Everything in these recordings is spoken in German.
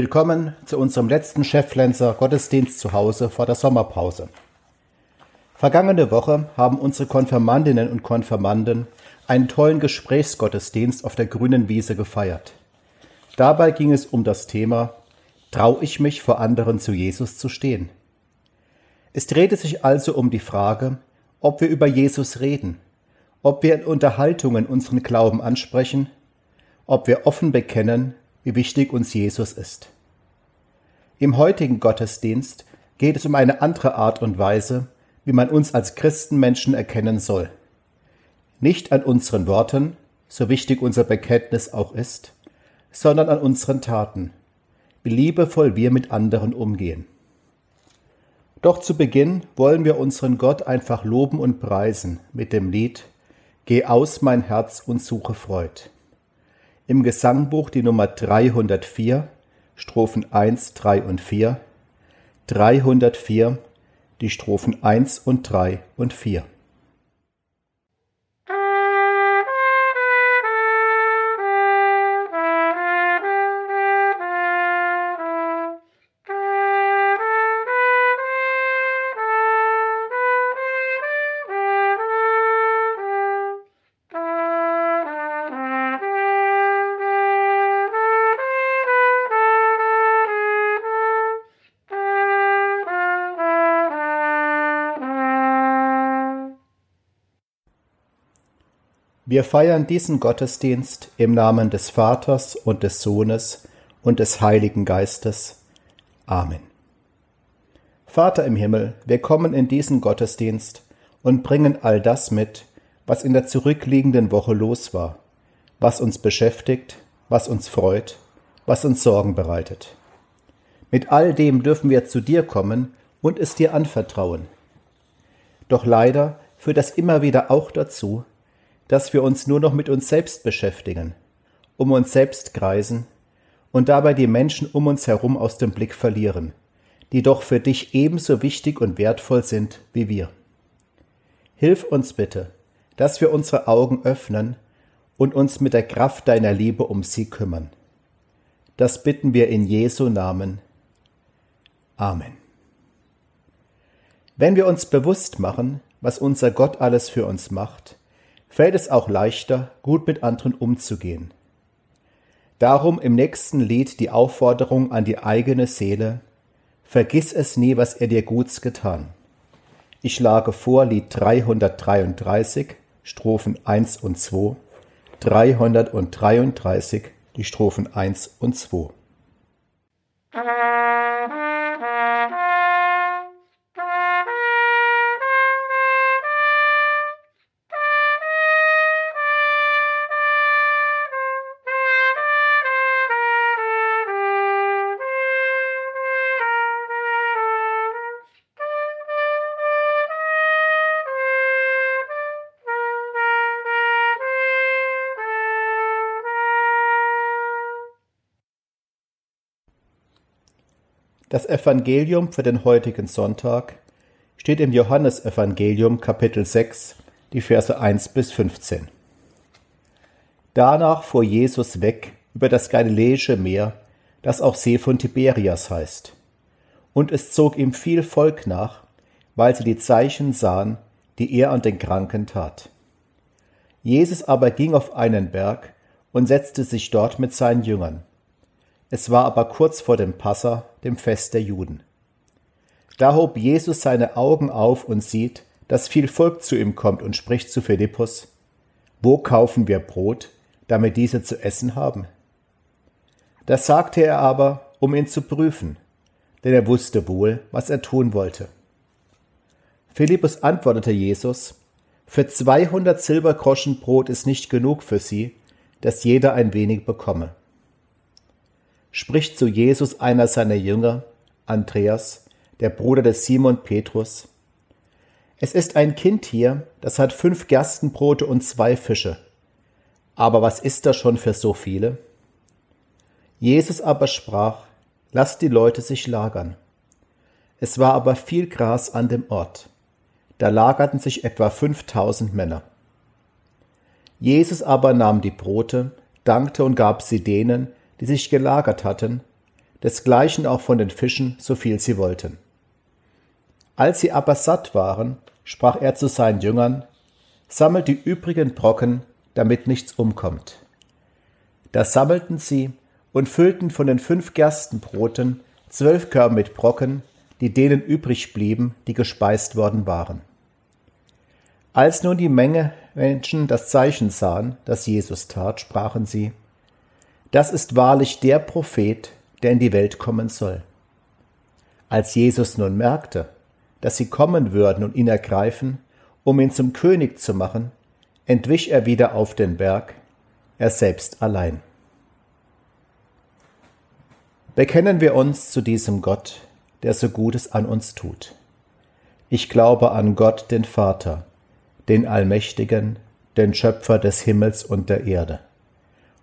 Willkommen zu unserem letzten Cheflenzer Gottesdienst zu Hause vor der Sommerpause. Vergangene Woche haben unsere Konfirmandinnen und Konfirmanden einen tollen Gesprächsgottesdienst auf der grünen Wiese gefeiert. Dabei ging es um das Thema Trau ich mich vor anderen zu Jesus zu stehen? Es drehte sich also um die Frage, ob wir über Jesus reden, ob wir in Unterhaltungen unseren Glauben ansprechen, ob wir offen bekennen, wie wichtig uns Jesus ist. Im heutigen Gottesdienst geht es um eine andere Art und Weise, wie man uns als Christenmenschen erkennen soll. Nicht an unseren Worten, so wichtig unser Bekenntnis auch ist, sondern an unseren Taten, wie liebevoll wir mit anderen umgehen. Doch zu Beginn wollen wir unseren Gott einfach loben und preisen mit dem Lied Geh aus mein Herz und suche Freud im Gesangbuch die Nummer 304, Strophen 1, 3 und 4, 304, die Strophen 1 und 3 und 4. Wir feiern diesen Gottesdienst im Namen des Vaters und des Sohnes und des Heiligen Geistes. Amen. Vater im Himmel, wir kommen in diesen Gottesdienst und bringen all das mit, was in der zurückliegenden Woche los war, was uns beschäftigt, was uns freut, was uns Sorgen bereitet. Mit all dem dürfen wir zu dir kommen und es dir anvertrauen. Doch leider führt das immer wieder auch dazu, dass wir uns nur noch mit uns selbst beschäftigen, um uns selbst kreisen und dabei die Menschen um uns herum aus dem Blick verlieren, die doch für dich ebenso wichtig und wertvoll sind wie wir. Hilf uns bitte, dass wir unsere Augen öffnen und uns mit der Kraft deiner Liebe um sie kümmern. Das bitten wir in Jesu Namen. Amen. Wenn wir uns bewusst machen, was unser Gott alles für uns macht, fällt es auch leichter, gut mit anderen umzugehen. Darum im nächsten Lied die Aufforderung an die eigene Seele, vergiss es nie, was er dir Guts getan. Ich schlage vor Lied 333, Strophen 1 und 2, 333, die Strophen 1 und 2. Das Evangelium für den heutigen Sonntag steht im Johannesevangelium Kapitel 6, die Verse 1 bis 15. Danach fuhr Jesus weg über das Galiläische Meer, das auch See von Tiberias heißt. Und es zog ihm viel Volk nach, weil sie die Zeichen sahen, die er an den Kranken tat. Jesus aber ging auf einen Berg und setzte sich dort mit seinen Jüngern. Es war aber kurz vor dem Passa, dem Fest der Juden. Da hob Jesus seine Augen auf und sieht, dass viel Volk zu ihm kommt und spricht zu Philippus, Wo kaufen wir Brot, damit diese zu essen haben? Das sagte er aber, um ihn zu prüfen, denn er wusste wohl, was er tun wollte. Philippus antwortete Jesus, Für zweihundert Silbergroschen Brot ist nicht genug für sie, dass jeder ein wenig bekomme spricht zu Jesus einer seiner Jünger, Andreas, der Bruder des Simon Petrus. Es ist ein Kind hier, das hat fünf Gerstenbrote und zwei Fische. Aber was ist das schon für so viele? Jesus aber sprach, lasst die Leute sich lagern. Es war aber viel Gras an dem Ort. Da lagerten sich etwa fünftausend Männer. Jesus aber nahm die Brote, dankte und gab sie denen, die sich gelagert hatten, desgleichen auch von den Fischen, so viel sie wollten. Als sie aber satt waren, sprach er zu seinen Jüngern, sammelt die übrigen Brocken, damit nichts umkommt. Da sammelten sie und füllten von den fünf Gerstenbroten zwölf Körbe mit Brocken, die denen übrig blieben, die gespeist worden waren. Als nun die Menge Menschen das Zeichen sahen, das Jesus tat, sprachen sie, das ist wahrlich der Prophet, der in die Welt kommen soll. Als Jesus nun merkte, dass sie kommen würden und ihn ergreifen, um ihn zum König zu machen, entwich er wieder auf den Berg, er selbst allein. Bekennen wir uns zu diesem Gott, der so Gutes an uns tut. Ich glaube an Gott, den Vater, den Allmächtigen, den Schöpfer des Himmels und der Erde,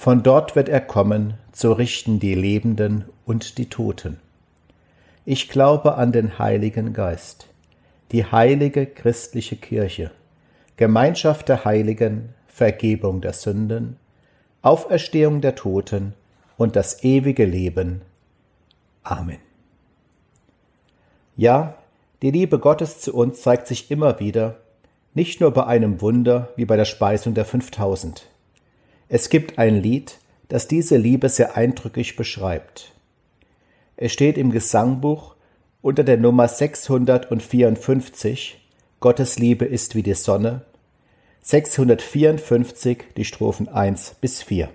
von dort wird er kommen, zu richten die Lebenden und die Toten. Ich glaube an den Heiligen Geist, die heilige christliche Kirche, Gemeinschaft der Heiligen, Vergebung der Sünden, Auferstehung der Toten und das ewige Leben. Amen. Ja, die Liebe Gottes zu uns zeigt sich immer wieder, nicht nur bei einem Wunder wie bei der Speisung der 5000. Es gibt ein Lied, das diese Liebe sehr eindrücklich beschreibt. Es steht im Gesangbuch unter der Nummer 654 Gottes Liebe ist wie die Sonne, 654 die Strophen 1 bis 4.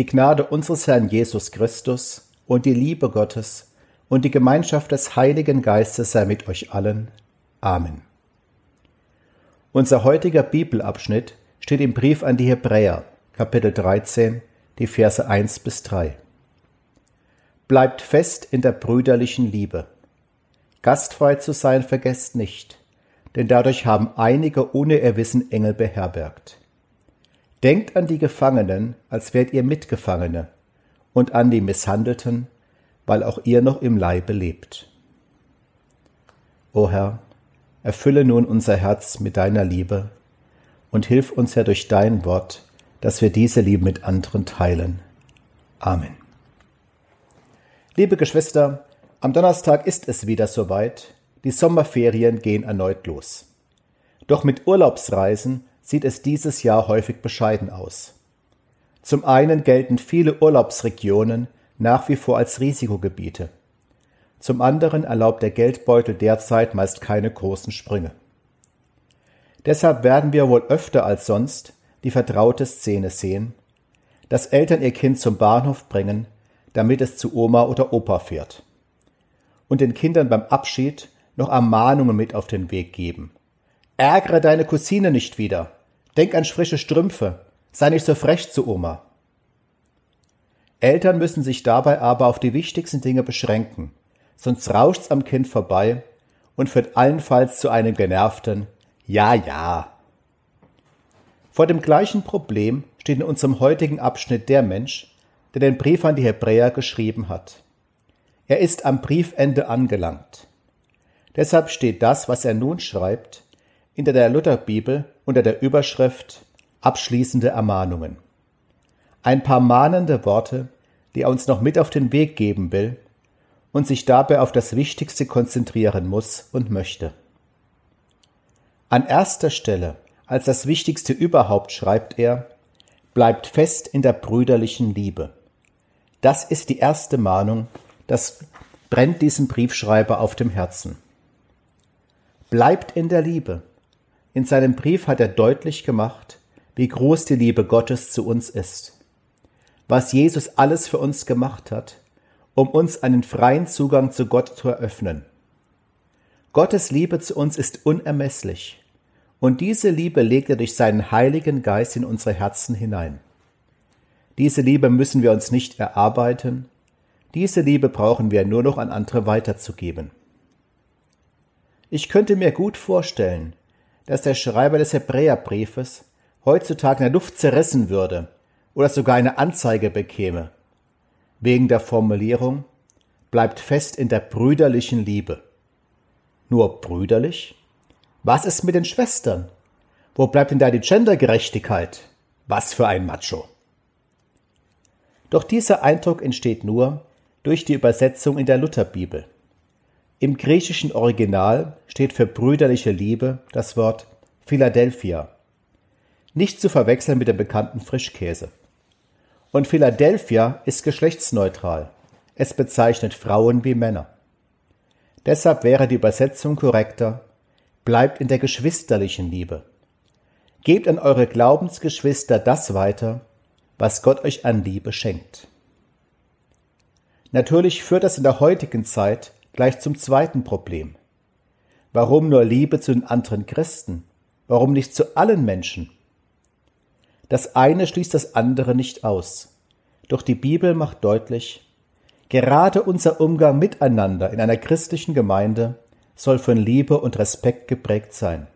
Die Gnade unseres Herrn Jesus Christus und die Liebe Gottes und die Gemeinschaft des Heiligen Geistes sei mit euch allen. Amen. Unser heutiger Bibelabschnitt steht im Brief an die Hebräer, Kapitel 13, die Verse 1 bis 3. Bleibt fest in der brüderlichen Liebe. Gastfrei zu sein vergesst nicht, denn dadurch haben einige ohne ihr Wissen Engel beherbergt. Denkt an die Gefangenen, als wärt ihr Mitgefangene, und an die Misshandelten, weil auch ihr noch im Leibe lebt. O Herr, erfülle nun unser Herz mit deiner Liebe und hilf uns ja durch dein Wort, dass wir diese Liebe mit anderen teilen. Amen. Liebe Geschwister, am Donnerstag ist es wieder soweit, die Sommerferien gehen erneut los. Doch mit Urlaubsreisen sieht es dieses Jahr häufig bescheiden aus. Zum einen gelten viele Urlaubsregionen nach wie vor als Risikogebiete. Zum anderen erlaubt der Geldbeutel derzeit meist keine großen Sprünge. Deshalb werden wir wohl öfter als sonst die vertraute Szene sehen, dass Eltern ihr Kind zum Bahnhof bringen, damit es zu Oma oder Opa fährt. Und den Kindern beim Abschied noch Ermahnungen mit auf den Weg geben. Ärgere deine Cousine nicht wieder. Denk an frische Strümpfe. Sei nicht so frech zu Oma. Eltern müssen sich dabei aber auf die wichtigsten Dinge beschränken, sonst rauscht's am Kind vorbei und führt allenfalls zu einem genervten Ja, ja. Vor dem gleichen Problem steht in unserem heutigen Abschnitt der Mensch, der den Brief an die Hebräer geschrieben hat. Er ist am Briefende angelangt. Deshalb steht das, was er nun schreibt, hinter der Lutherbibel unter der Überschrift Abschließende Ermahnungen. Ein paar mahnende Worte, die er uns noch mit auf den Weg geben will und sich dabei auf das Wichtigste konzentrieren muss und möchte. An erster Stelle, als das Wichtigste überhaupt, schreibt er, bleibt fest in der brüderlichen Liebe. Das ist die erste Mahnung, das brennt diesem Briefschreiber auf dem Herzen. Bleibt in der Liebe. In seinem Brief hat er deutlich gemacht, wie groß die Liebe Gottes zu uns ist. Was Jesus alles für uns gemacht hat, um uns einen freien Zugang zu Gott zu eröffnen. Gottes Liebe zu uns ist unermesslich, und diese Liebe legt er durch seinen Heiligen Geist in unsere Herzen hinein. Diese Liebe müssen wir uns nicht erarbeiten, diese Liebe brauchen wir nur noch an andere weiterzugeben. Ich könnte mir gut vorstellen, dass der Schreiber des Hebräerbriefes heutzutage in der Luft zerrissen würde oder sogar eine Anzeige bekäme, wegen der Formulierung bleibt fest in der brüderlichen Liebe. Nur brüderlich? Was ist mit den Schwestern? Wo bleibt denn da die Gendergerechtigkeit? Was für ein Macho. Doch dieser Eindruck entsteht nur durch die Übersetzung in der Lutherbibel. Im griechischen Original steht für brüderliche Liebe das Wort Philadelphia, nicht zu verwechseln mit dem bekannten Frischkäse. Und Philadelphia ist geschlechtsneutral. Es bezeichnet Frauen wie Männer. Deshalb wäre die Übersetzung korrekter, bleibt in der geschwisterlichen Liebe. Gebt an eure Glaubensgeschwister das weiter, was Gott euch an Liebe schenkt. Natürlich führt das in der heutigen Zeit gleich zum zweiten Problem. Warum nur Liebe zu den anderen Christen? Warum nicht zu allen Menschen? Das eine schließt das andere nicht aus. Doch die Bibel macht deutlich, gerade unser Umgang miteinander in einer christlichen Gemeinde soll von Liebe und Respekt geprägt sein.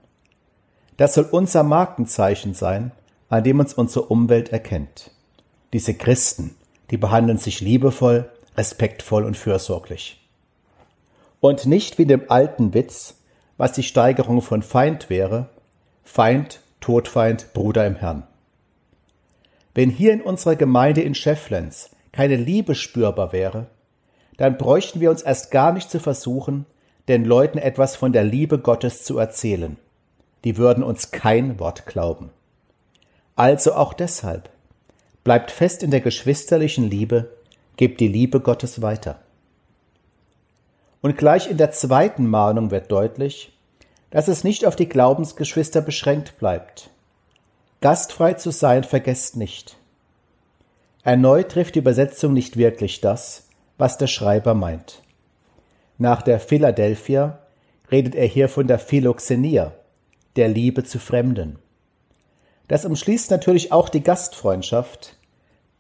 Das soll unser Markenzeichen sein, an dem uns unsere Umwelt erkennt. Diese Christen, die behandeln sich liebevoll, respektvoll und fürsorglich. Und nicht wie in dem alten Witz, was die Steigerung von Feind wäre, Feind, Todfeind, Bruder im Herrn. Wenn hier in unserer Gemeinde in Schefflens keine Liebe spürbar wäre, dann bräuchten wir uns erst gar nicht zu versuchen, den Leuten etwas von der Liebe Gottes zu erzählen. Die würden uns kein Wort glauben. Also auch deshalb, bleibt fest in der geschwisterlichen Liebe, gebt die Liebe Gottes weiter. Und gleich in der zweiten Mahnung wird deutlich, dass es nicht auf die Glaubensgeschwister beschränkt bleibt. Gastfrei zu sein vergesst nicht. Erneut trifft die Übersetzung nicht wirklich das, was der Schreiber meint. Nach der Philadelphia redet er hier von der Philoxenia, der Liebe zu Fremden. Das umschließt natürlich auch die Gastfreundschaft,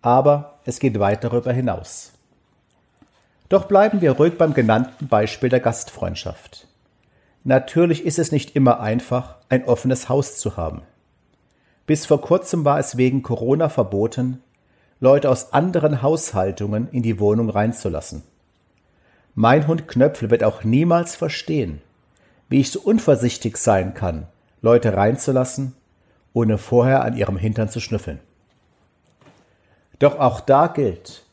aber es geht weit darüber hinaus. Doch bleiben wir ruhig beim genannten Beispiel der Gastfreundschaft. Natürlich ist es nicht immer einfach, ein offenes Haus zu haben. Bis vor kurzem war es wegen Corona verboten, Leute aus anderen Haushaltungen in die Wohnung reinzulassen. Mein Hund Knöpfel wird auch niemals verstehen, wie ich so unvorsichtig sein kann, Leute reinzulassen, ohne vorher an ihrem Hintern zu schnüffeln. Doch auch da gilt,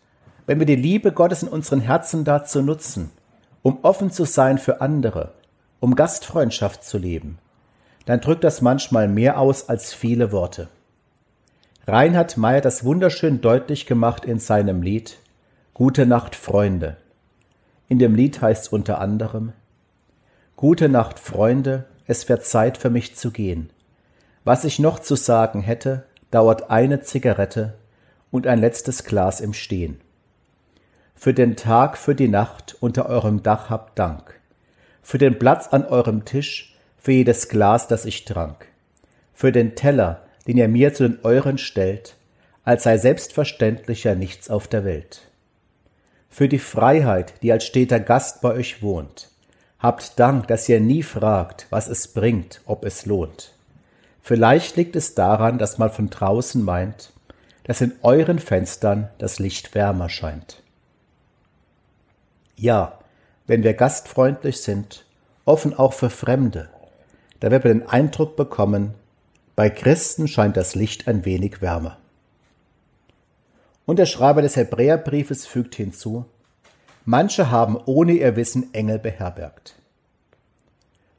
wenn wir die Liebe Gottes in unseren Herzen dazu nutzen, um offen zu sein für andere, um Gastfreundschaft zu leben, dann drückt das manchmal mehr aus als viele Worte. Reinhard Meyer hat das wunderschön deutlich gemacht in seinem Lied Gute Nacht, Freunde. In dem Lied heißt es unter anderem Gute Nacht, Freunde, es wird Zeit für mich zu gehen. Was ich noch zu sagen hätte, dauert eine Zigarette und ein letztes Glas im Stehen. Für den Tag, für die Nacht unter eurem Dach habt Dank. Für den Platz an eurem Tisch für jedes Glas, das ich trank, für den Teller, den ihr mir zu den euren stellt, als sei selbstverständlicher nichts auf der Welt. Für die Freiheit, die als steter Gast bei euch wohnt, habt Dank, dass ihr nie fragt, was es bringt, ob es lohnt. Vielleicht liegt es daran, dass man von draußen meint, dass in euren Fenstern das Licht wärmer scheint. Ja, wenn wir gastfreundlich sind, offen auch für Fremde, da wird man den Eindruck bekommen, bei Christen scheint das Licht ein wenig wärmer. Und der Schreiber des Hebräerbriefes fügt hinzu, manche haben ohne ihr Wissen Engel beherbergt.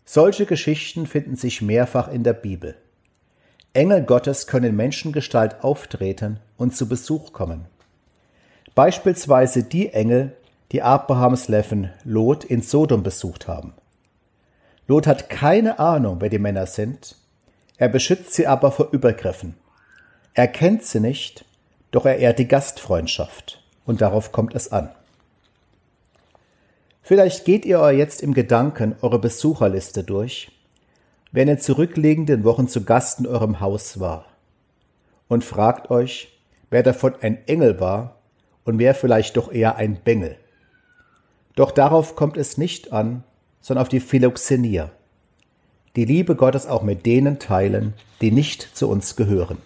Solche Geschichten finden sich mehrfach in der Bibel. Engel Gottes können in Menschengestalt auftreten und zu Besuch kommen. Beispielsweise die Engel, die Abrahams Neffen Lot in Sodom besucht haben. Lot hat keine Ahnung, wer die Männer sind, er beschützt sie aber vor Übergriffen. Er kennt sie nicht, doch er ehrt die Gastfreundschaft, und darauf kommt es an. Vielleicht geht ihr euch jetzt im Gedanken eure Besucherliste durch, wer in den zurückliegenden Wochen zu Gast in eurem Haus war, und fragt euch, wer davon ein Engel war und wer vielleicht doch eher ein Bengel. Doch darauf kommt es nicht an, sondern auf die Philoxenie, die Liebe Gottes auch mit denen teilen, die nicht zu uns gehören.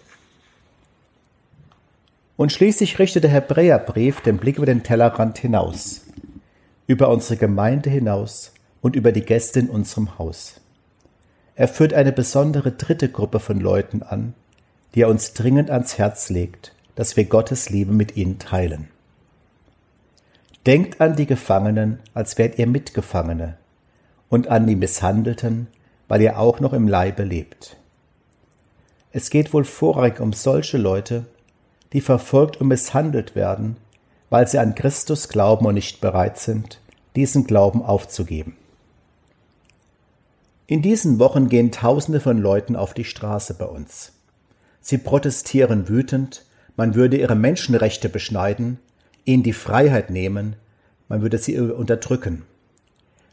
Und schließlich richtet der Hebräerbrief den Blick über den Tellerrand hinaus, über unsere Gemeinde hinaus und über die Gäste in unserem Haus. Er führt eine besondere dritte Gruppe von Leuten an, die er uns dringend ans Herz legt, dass wir Gottes Liebe mit ihnen teilen. Denkt an die Gefangenen, als wärt ihr Mitgefangene, und an die Misshandelten, weil ihr auch noch im Leibe lebt. Es geht wohl vorrangig um solche Leute, die verfolgt und misshandelt werden, weil sie an Christus glauben und nicht bereit sind, diesen Glauben aufzugeben. In diesen Wochen gehen Tausende von Leuten auf die Straße bei uns. Sie protestieren wütend, man würde ihre Menschenrechte beschneiden, ihnen die Freiheit nehmen, man würde sie unterdrücken,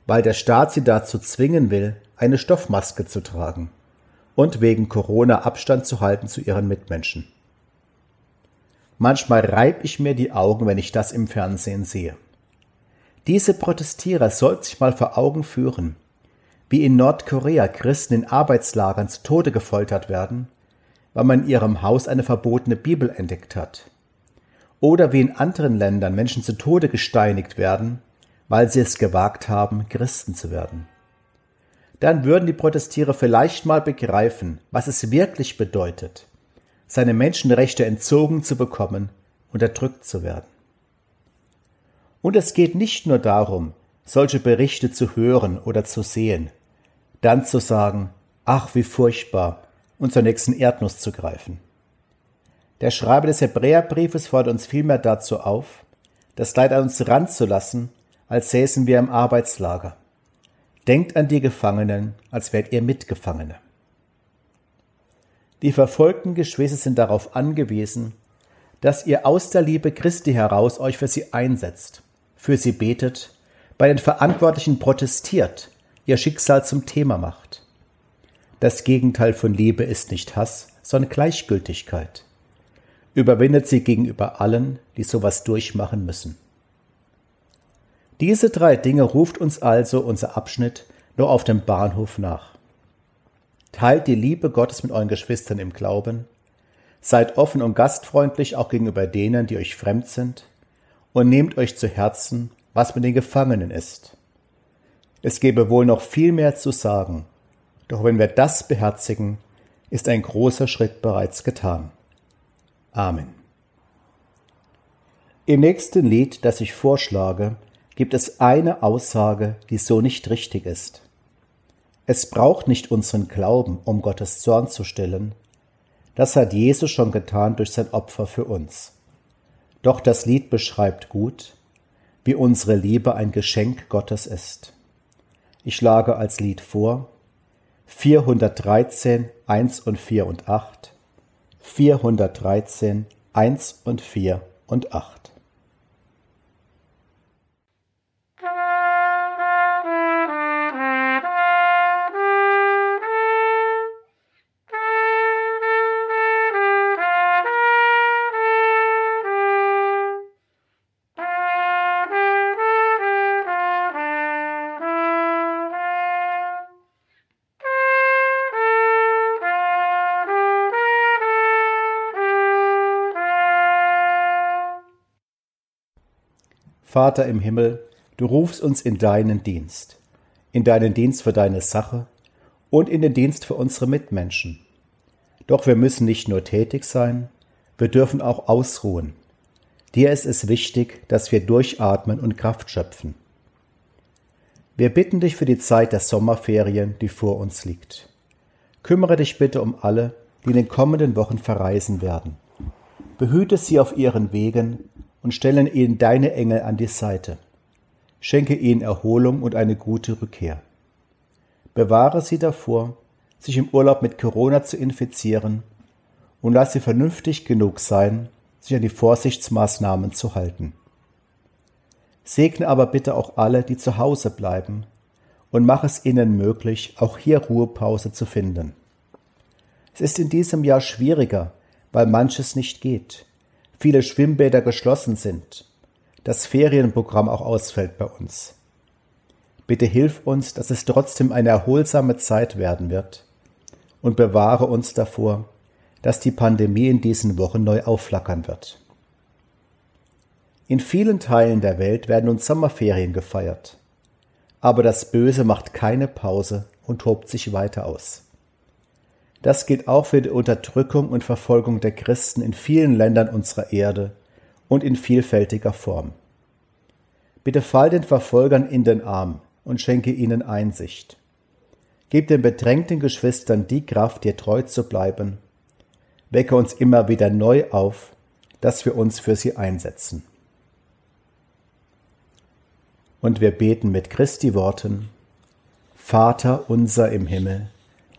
weil der Staat sie dazu zwingen will, eine Stoffmaske zu tragen und wegen Corona Abstand zu halten zu ihren Mitmenschen. Manchmal reib ich mir die Augen, wenn ich das im Fernsehen sehe. Diese Protestierer sollten sich mal vor Augen führen, wie in Nordkorea Christen in Arbeitslagern zu Tode gefoltert werden, weil man in ihrem Haus eine verbotene Bibel entdeckt hat. Oder wie in anderen Ländern Menschen zu Tode gesteinigt werden, weil sie es gewagt haben, Christen zu werden. Dann würden die Protestierer vielleicht mal begreifen, was es wirklich bedeutet, seine Menschenrechte entzogen zu bekommen, unterdrückt zu werden. Und es geht nicht nur darum, solche Berichte zu hören oder zu sehen, dann zu sagen, ach wie furchtbar, und zur nächsten Erdnuss zu greifen. Der Schreiber des Hebräerbriefes fordert uns vielmehr dazu auf, das Leid an uns ranzulassen, als säßen wir im Arbeitslager. Denkt an die Gefangenen, als wärt ihr Mitgefangene. Die verfolgten Geschwister sind darauf angewiesen, dass ihr aus der Liebe Christi heraus euch für sie einsetzt, für sie betet, bei den Verantwortlichen protestiert, ihr Schicksal zum Thema macht. Das Gegenteil von Liebe ist nicht Hass, sondern Gleichgültigkeit. Überwindet sie gegenüber allen, die sowas durchmachen müssen. Diese drei Dinge ruft uns also unser Abschnitt nur auf dem Bahnhof nach. Teilt die Liebe Gottes mit euren Geschwistern im Glauben, seid offen und gastfreundlich auch gegenüber denen, die euch fremd sind, und nehmt euch zu Herzen, was mit den Gefangenen ist. Es gäbe wohl noch viel mehr zu sagen, doch wenn wir das beherzigen, ist ein großer Schritt bereits getan. Amen. Im nächsten Lied, das ich vorschlage, gibt es eine Aussage, die so nicht richtig ist. Es braucht nicht unseren Glauben, um Gottes Zorn zu stillen. Das hat Jesus schon getan durch sein Opfer für uns. Doch das Lied beschreibt gut, wie unsere Liebe ein Geschenk Gottes ist. Ich schlage als Lied vor 413, 1 und 4 und 8, 413, 1 und 4 und 8. Vater im Himmel, Du rufst uns in deinen Dienst, in deinen Dienst für deine Sache und in den Dienst für unsere Mitmenschen. Doch wir müssen nicht nur tätig sein, wir dürfen auch ausruhen. Dir ist es wichtig, dass wir durchatmen und Kraft schöpfen. Wir bitten dich für die Zeit der Sommerferien, die vor uns liegt. Kümmere dich bitte um alle, die in den kommenden Wochen verreisen werden. Behüte sie auf ihren Wegen und stelle ihnen deine Engel an die Seite. Schenke ihnen Erholung und eine gute Rückkehr. Bewahre sie davor, sich im Urlaub mit Corona zu infizieren und lass sie vernünftig genug sein, sich an die Vorsichtsmaßnahmen zu halten. Segne aber bitte auch alle, die zu Hause bleiben, und mach es ihnen möglich, auch hier Ruhepause zu finden. Es ist in diesem Jahr schwieriger, weil manches nicht geht, viele Schwimmbäder geschlossen sind, das Ferienprogramm auch ausfällt bei uns. Bitte hilf uns, dass es trotzdem eine erholsame Zeit werden wird und bewahre uns davor, dass die Pandemie in diesen Wochen neu aufflackern wird. In vielen Teilen der Welt werden nun Sommerferien gefeiert. Aber das Böse macht keine Pause und tobt sich weiter aus. Das gilt auch für die Unterdrückung und Verfolgung der Christen in vielen Ländern unserer Erde und in vielfältiger Form. Bitte fall den Verfolgern in den Arm und schenke ihnen Einsicht. Gib den bedrängten Geschwistern die Kraft, dir treu zu bleiben. Wecke uns immer wieder neu auf, dass wir uns für sie einsetzen. Und wir beten mit Christi Worten, Vater unser im Himmel,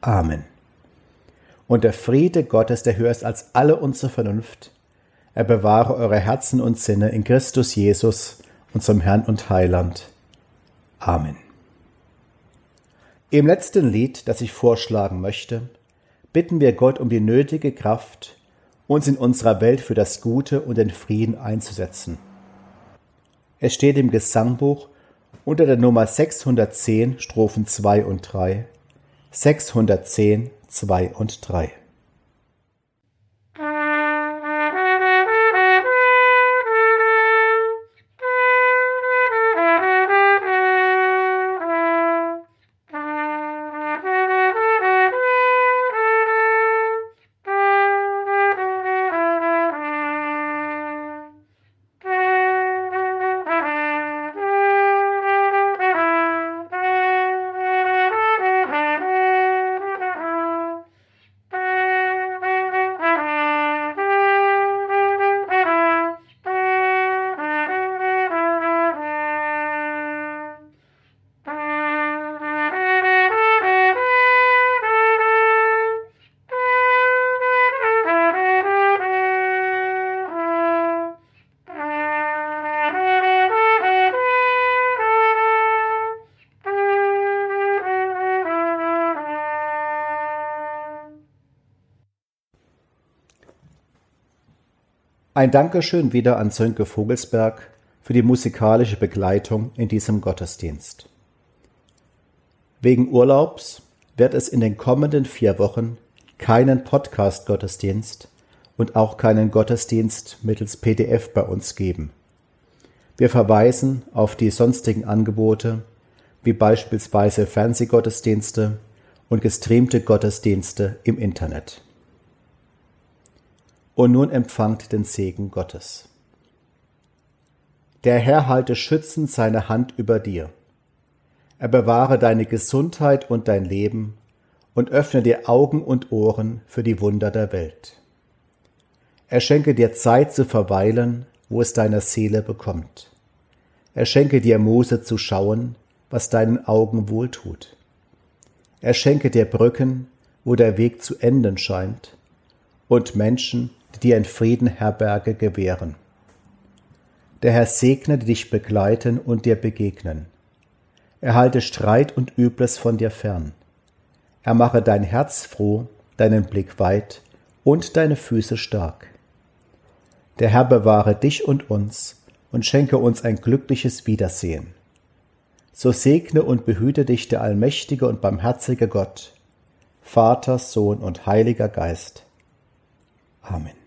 Amen. Und der Friede Gottes, der höher ist als alle unsere Vernunft, er bewahre eure Herzen und Sinne in Christus Jesus, unserem Herrn und Heiland. Amen. Im letzten Lied, das ich vorschlagen möchte, bitten wir Gott um die nötige Kraft, uns in unserer Welt für das Gute und den Frieden einzusetzen. Es steht im Gesangbuch unter der Nummer 610 Strophen 2 und 3. 610 2 und 3. Ein Dankeschön wieder an Sönke Vogelsberg für die musikalische Begleitung in diesem Gottesdienst. Wegen Urlaubs wird es in den kommenden vier Wochen keinen Podcast-Gottesdienst und auch keinen Gottesdienst mittels PDF bei uns geben. Wir verweisen auf die sonstigen Angebote, wie beispielsweise Fernsehgottesdienste und gestreamte Gottesdienste im Internet und nun empfangt den Segen Gottes. Der Herr halte schützend seine Hand über dir. Er bewahre deine Gesundheit und dein Leben und öffne dir Augen und Ohren für die Wunder der Welt. Er schenke dir Zeit zu verweilen, wo es deiner Seele bekommt. Er schenke dir Muße zu schauen, was deinen Augen wohltut. Er schenke dir Brücken, wo der Weg zu enden scheint, und Menschen, die dir in Frieden Herberge gewähren. Der Herr segne, die dich begleiten und dir begegnen. Er halte Streit und Übles von dir fern. Er mache dein Herz froh, deinen Blick weit und deine Füße stark. Der Herr bewahre dich und uns und schenke uns ein glückliches Wiedersehen. So segne und behüte dich der allmächtige und barmherzige Gott, Vater, Sohn und Heiliger Geist. Amen.